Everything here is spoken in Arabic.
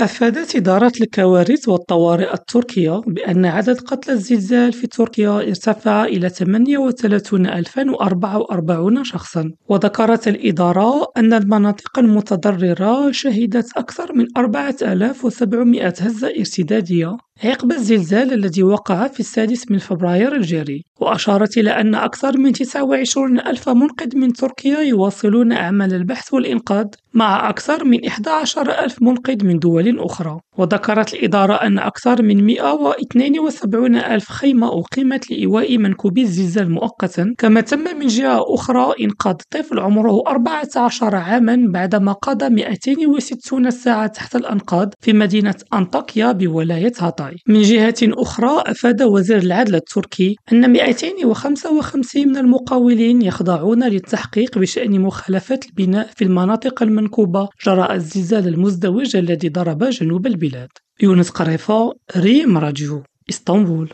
أفادت إدارة الكوارث والطوارئ التركية بأن عدد قتلى الزلزال في تركيا ارتفع إلى 38044 شخصًا، وذكرت الإدارة أن المناطق المتضررة شهدت أكثر من 4700 هزة ارتدادية. عقب الزلزال الذي وقع في السادس من فبراير الجاري، وأشارت إلى أن أكثر من 29 ألف منقذ من تركيا يواصلون أعمال البحث والإنقاذ مع أكثر من 11 ألف منقذ من دول أخرى، وذكرت الإدارة أن أكثر من 172 ألف خيمة أقيمت لإيواء منكوبي الزلزال مؤقتًا، كما تم من جهة أخرى إنقاذ طفل عمره 14 عامًا بعدما قضى 260 ساعة تحت الأنقاض في مدينة أنطاكيا بولاية هاتاي، من جهة أخرى أفاد وزير العدل التركي أن 255 من المقاولين يخضعون للتحقيق بشأن مخالفات البناء في المناطق المنكوبة جراء الزلزال المزدوج الذي ضرب جنوب البلاد. يونس قريفة ريم راديو إسطنبول